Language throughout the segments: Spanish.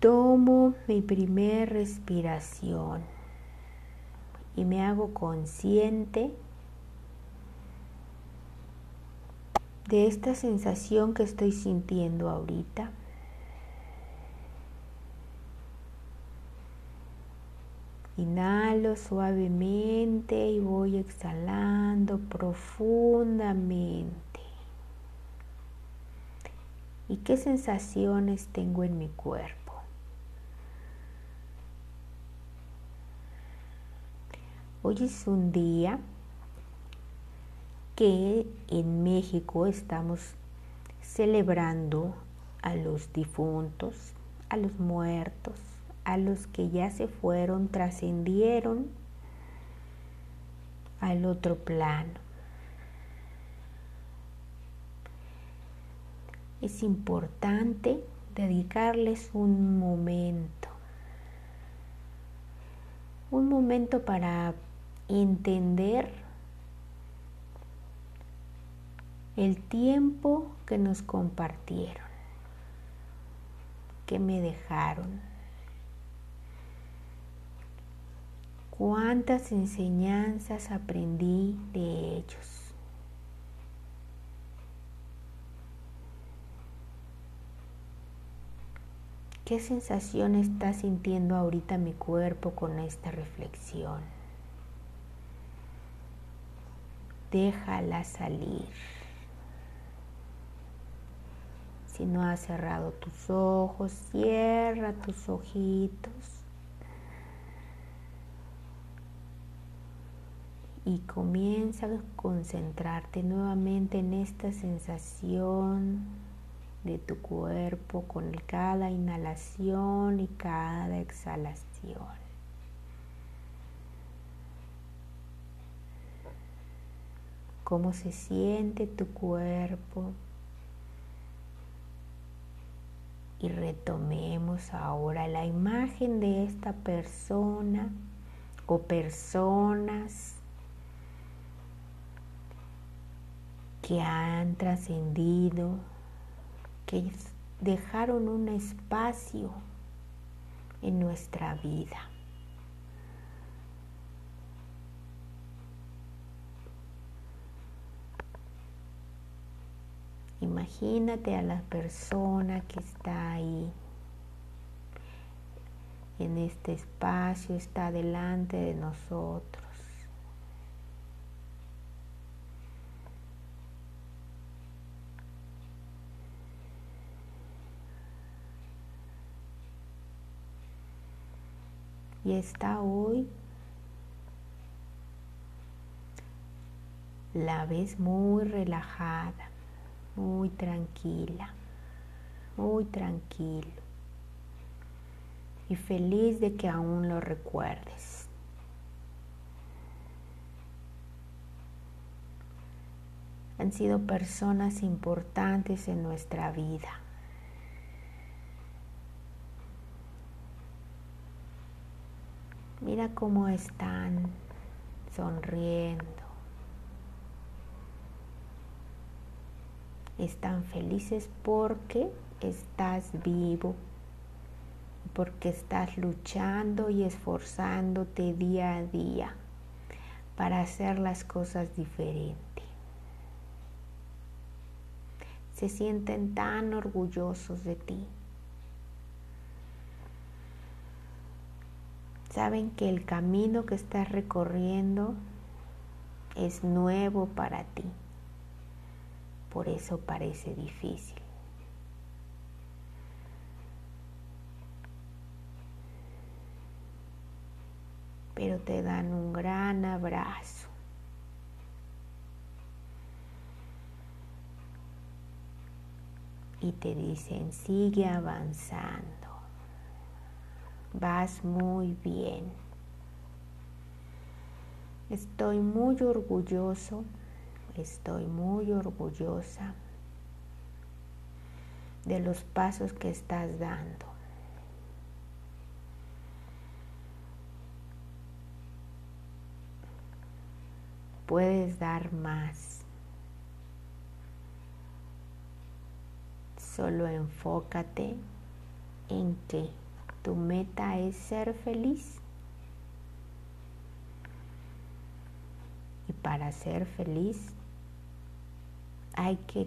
Tomo mi primer respiración y me hago consciente de esta sensación que estoy sintiendo ahorita. Inhalo suavemente y voy exhalando profundamente. ¿Y qué sensaciones tengo en mi cuerpo? Hoy es un día que en México estamos celebrando a los difuntos, a los muertos, a los que ya se fueron, trascendieron al otro plano. Es importante dedicarles un momento, un momento para entender el tiempo que nos compartieron, que me dejaron cuántas enseñanzas aprendí de ellos. ¿Qué sensación está sintiendo ahorita mi cuerpo con esta reflexión? Déjala salir. Si no has cerrado tus ojos, cierra tus ojitos. y comienza a concentrarte nuevamente en esta sensación de tu cuerpo con cada inhalación y cada exhalación. Cómo se siente tu cuerpo. Y retomemos ahora la imagen de esta persona o personas que han trascendido, que dejaron un espacio en nuestra vida. Imagínate a la persona que está ahí, en este espacio, está delante de nosotros. y está hoy, la ves muy relajada, muy tranquila, muy tranquilo y feliz de que aún lo recuerdes. Han sido personas importantes en nuestra vida. Mira cómo están sonriendo. Están felices porque estás vivo, porque estás luchando y esforzándote día a día para hacer las cosas diferentes. Se sienten tan orgullosos de ti. saben que el camino que estás recorriendo es nuevo para ti. Por eso parece difícil. Pero te dan un gran abrazo. Y te dicen, sigue avanzando vas muy bien. Estoy muy orgulloso, estoy muy orgullosa de los pasos que estás dando. Puedes dar más. Solo enfócate en que Tu meta es ser feliz. Y para ser feliz hay que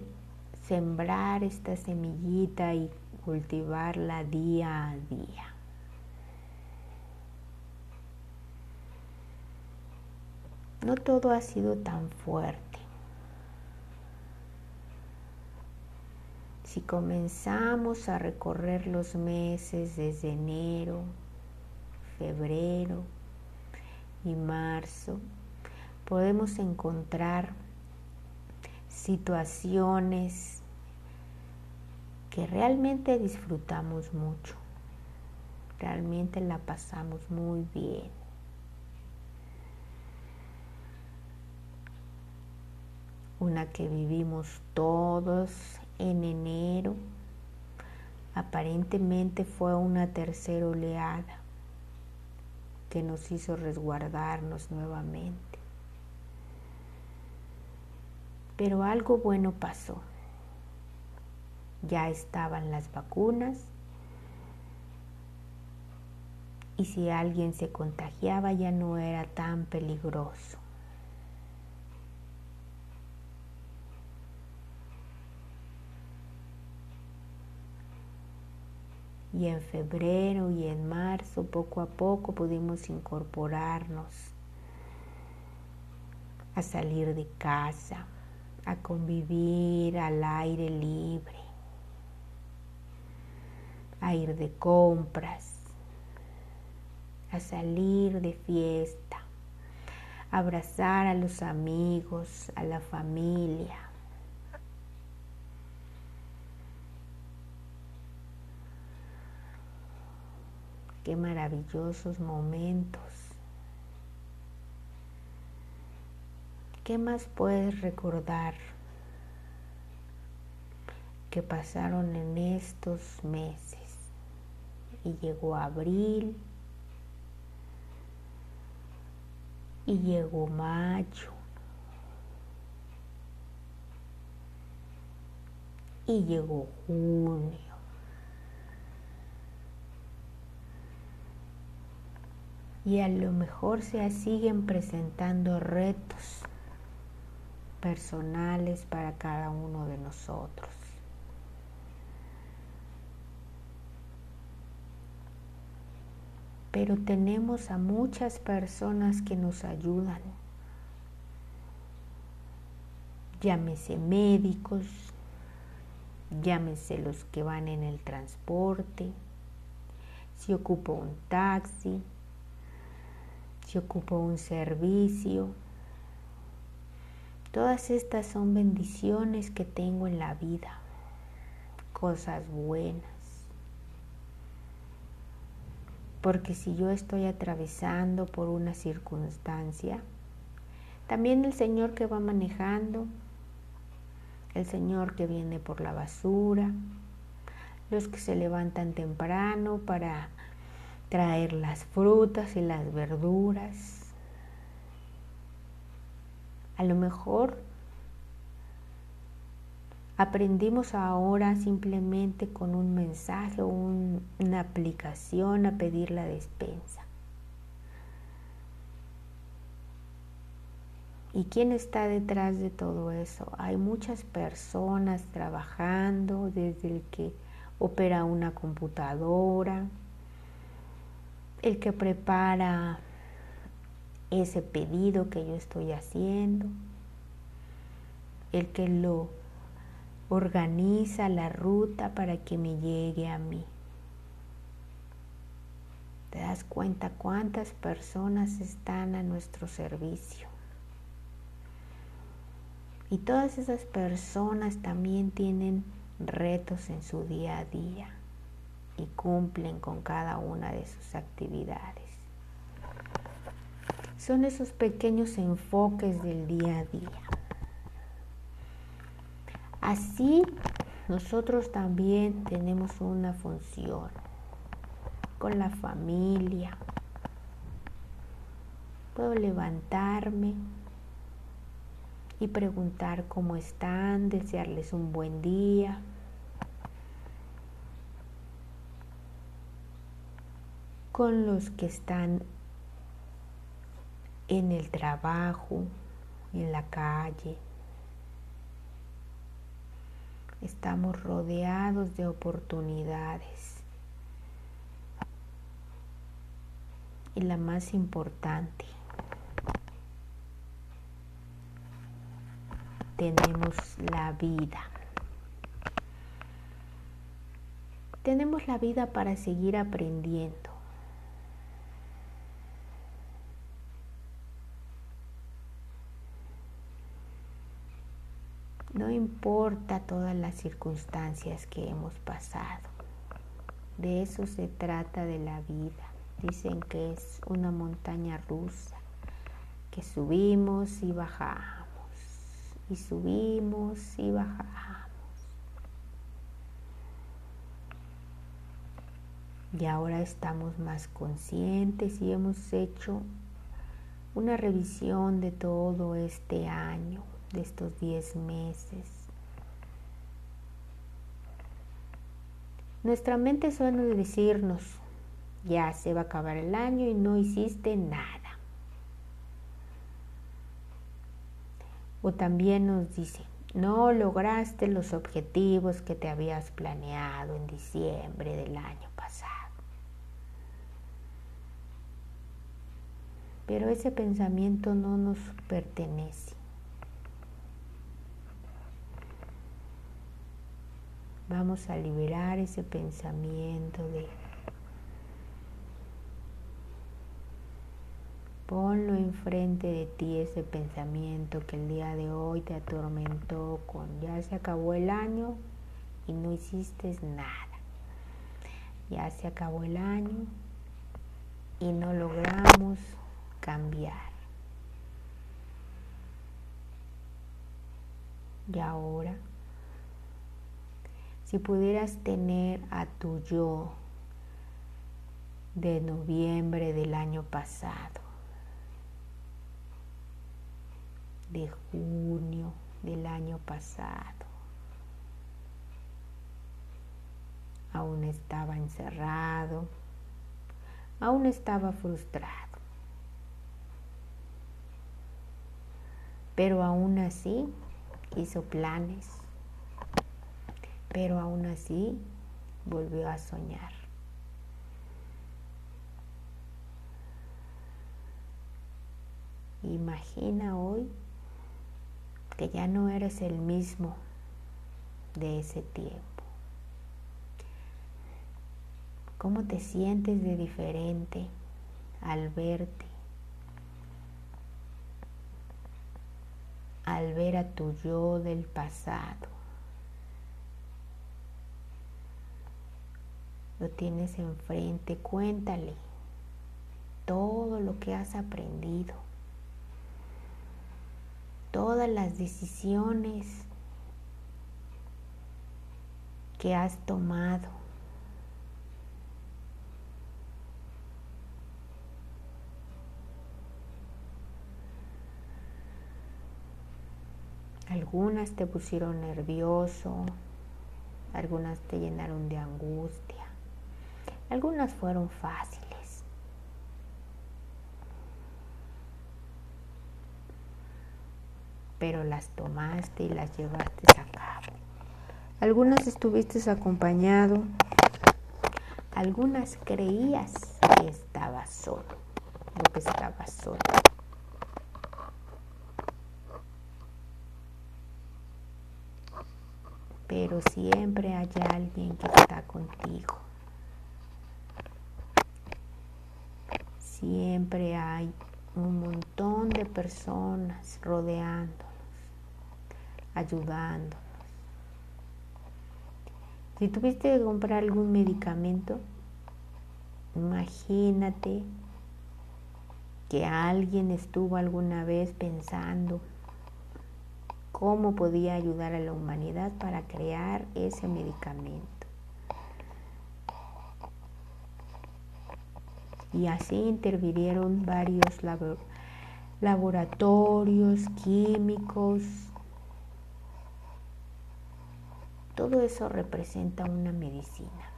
sembrar esta semillita y cultivarla día a día. No todo ha sido tan fuerte. Si comenzamos a recorrer los meses desde enero, febrero y marzo, podemos encontrar situaciones que realmente disfrutamos mucho, realmente la pasamos muy bien. una que vivimos todos en enero, aparentemente fue una tercera oleada que nos hizo resguardarnos nuevamente. Pero algo bueno pasó. Ya estaban las vacunas y si alguien se contagiaba ya no era tan peligroso. y en febrero y en marzo poco a poco pudimos incorporarnos a salir de casa, a convivir al aire libre, a ir de compras, a salir de fiesta, a abrazar a los amigos, a la familia qué maravillosos momentos. ¿Qué más puedes recordar que pasaron en estos meses? Y llegó abril, y llegó mayo, y llegó junio. y a lo mejor se siguen presentando retos personales para cada uno de nosotros. Pero tenemos a muchas personas que nos ayudan. Llámese médicos, llámese los que van en el transporte, si ocupo un taxi, si ocupo un servicio. Todas estas son bendiciones que tengo en la vida, cosas buenas. Porque si yo estoy atravesando por una circunstancia, también el Señor que va manejando, el Señor que viene por la basura, los que se levantan temprano para traer las frutas y las verduras. A lo mejor aprendimos ahora simplemente con un mensaje o una aplicación a pedir la despensa. ¿Y quién está detrás de todo eso? Hay muchas personas trabajando desde el que opera una computadora, el que prepara ese pedido que yo estoy haciendo, el que lo organiza la ruta para que me llegue a mí. ¿Te das cuenta cuántas personas están a nuestro servicio? Y todas esas personas también tienen retos en su día a día y cumplen con cada una de sus actividades. Son esos pequeños enfoques del día a día. Así nosotros también tenemos una función con la familia. Puedo levantarme y preguntar cómo están, desearles un buen día, con los que están en el trabajo, en la calle. Estamos rodeados de oportunidades. Y la más importante, tenemos la vida. Tenemos la vida para seguir aprendiendo. No importa todas las circunstancias que hemos pasado. De eso se trata de la vida. Dicen que es una montaña rusa, que subimos y bajamos y subimos y bajamos. Y ahora estamos más conscientes y hemos hecho una revisión de todo este año, de estos 10 meses. Nuestra mente suele decirnos, ya se va a acabar el año y no hiciste nada. O también nos dice, no lograste los objetivos que te habías planeado en diciembre del año pasado. Pero ese pensamiento no nos pertenece. Vamos a liberar ese pensamiento de Ponlo enfrente de ti ese pensamiento que el día de hoy te atormentó con ya se acabó el año y no hiciste nada. Ya se acabó el año y no logramos cambiar. Y ahora, si pudieras tener a tu yo de noviembre del año pasado, de junio del año pasado. Aún estaba encerrado, aún estaba frustrado. Pero aún así hizo planes, pero aún así volvió a soñar. Imagina hoy que ya no eres el mismo de ese tiempo. ¿Cómo te sientes de diferente al verte? Al ver a tu yo del pasado. Lo tienes enfrente, cuéntale todo lo que has aprendido todas las decisiones que has tomado. Algunas te pusieron nervioso, algunas te llenaron de angustia, algunas fueron fáciles. pero las tomaste y las llevaste a cabo. Algunas estuviste acompañado, algunas creías que estabas solo, que estabas solo. Pero siempre hay alguien que está contigo. Siempre hay un montón de personas rodeando ayudándonos. Si tuviste que comprar algún medicamento, imagínate que alguien estuvo alguna vez pensando cómo podía ayudar a la humanidad para crear ese medicamento. Y así intervinieron varios laboratorios químicos, Todo eso representa una medicina.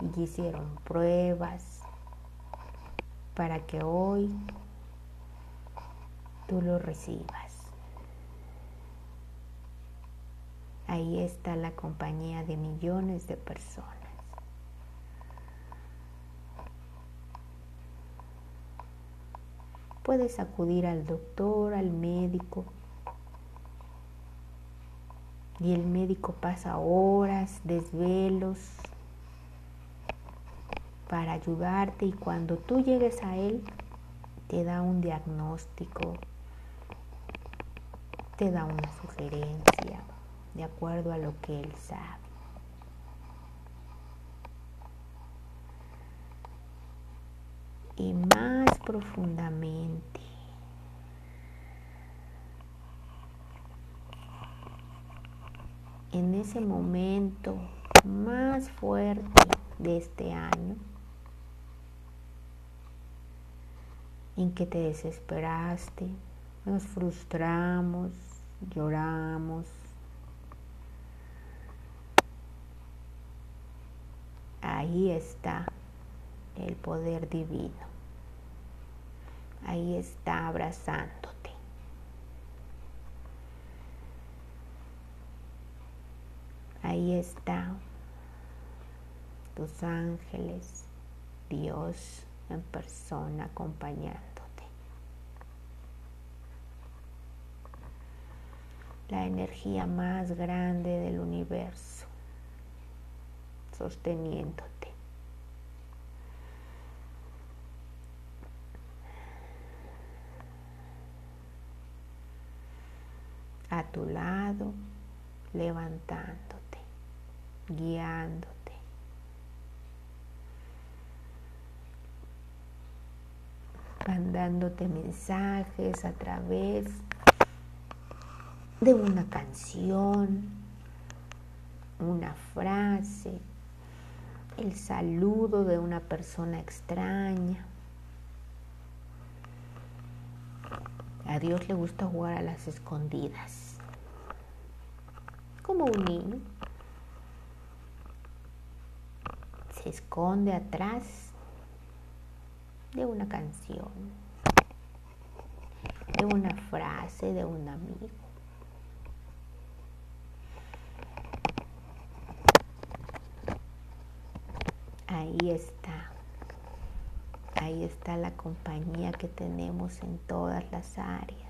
Y hicieron pruebas para que hoy tú lo recibas. Ahí está la compañía de millones de personas. Puedes acudir al doctor, al médico, y el médico pasa horas, desvelos para ayudarte y cuando tú llegues a él te da un diagnóstico, te da una sugerencia de acuerdo a lo que él sabe. Y más profundamente en ese momento más fuerte de este año, en que te desesperaste, nos frustramos, lloramos. Ahí está el poder divino. Ahí está abrazando. Ahí está tus ángeles, Dios en persona acompañándote. La energía más grande del universo sosteniéndote. A lado, levantando guiándote. mandándote mensajes a través de una canción, una frase, el saludo de una persona extraña. A Dios le gusta jugar a las escondidas, como un niño. se esconde atrás de una canción, de una frase de un amigo. Ahí está, ahí está la compañía que tenemos en todas las áreas.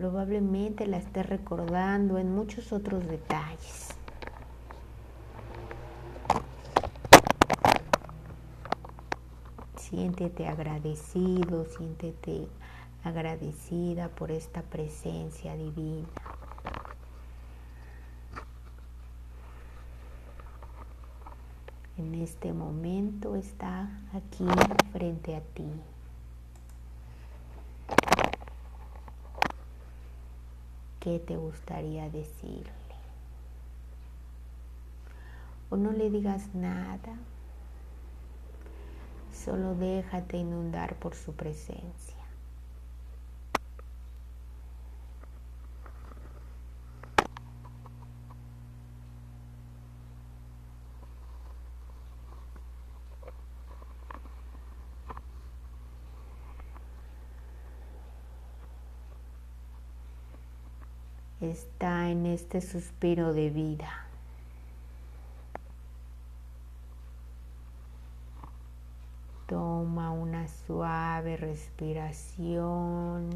Probablemente la esté recordando en muchos otros detalles. Siéntete agradecido, siéntete agradecida por esta presencia divina. En este momento está aquí frente a ti. ¿Qué te gustaría decirle? O no le digas nada, solo déjate inundar por su presencia. Está en este suspiro de vida. Toma una suave respiración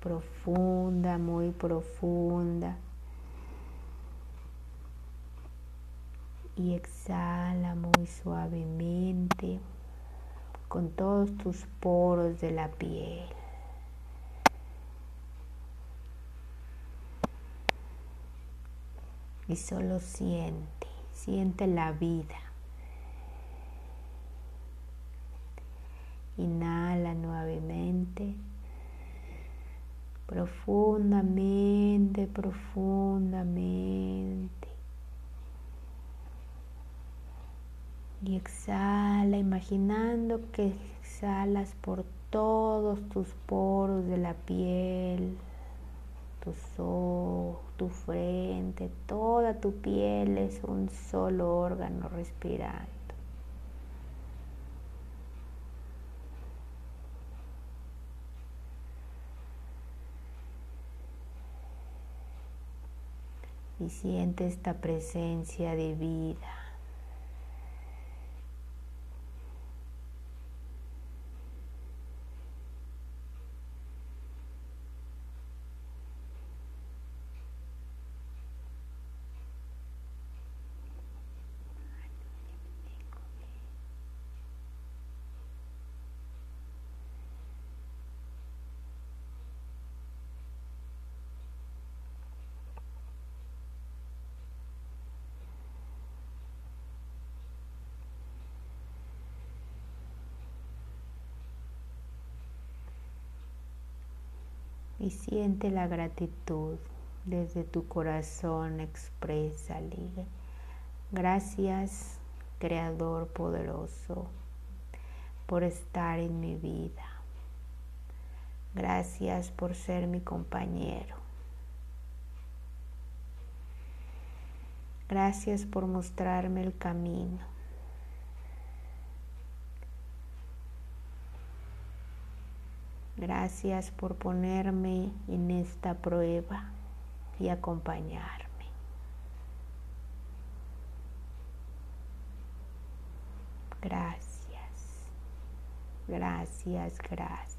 profunda, muy profunda. Y exhala muy suavemente con todos tus poros de la piel. Y solo siente, siente la vida. Inhala nuevamente, profundamente, profundamente. Y exhala imaginando que exhalas por todos tus poros de la piel, tus ojos, tu frente, toda tu piel es un solo órgano respirando. Y siente esta presencia de vida. Y siente la gratitud desde tu corazón, exprésale. Gracias, Creador poderoso, por estar en mi vida. Gracias por ser mi compañero. Gracias por mostrarme el camino. Gracias por ponerme en esta prueba y acompañarme. Gracias, gracias, gracias.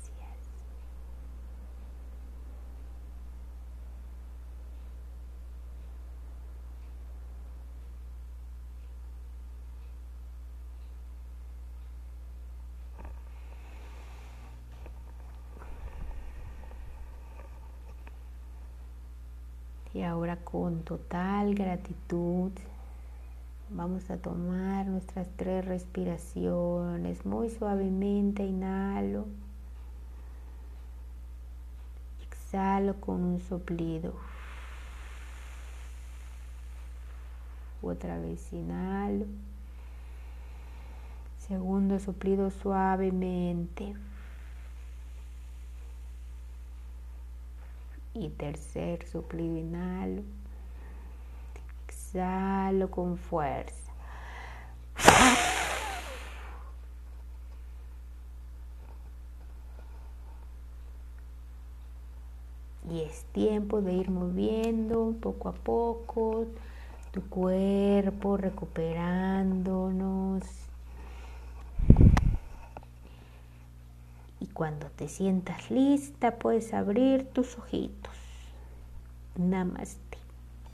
Y con total gratitud vamos a tomar nuestras tres respiraciones muy suavemente. Inhalo. Exhalo con un soplido. Otra vez inhalo. Segundo soplido suavemente. Y tercer soplido inhalo, exhalo con fuerza. Y es tiempo de ir moviendo poco a poco tu cuerpo, recuperándonos Cuando te sientas lista, puedes abrir tus ojitos. Namaste.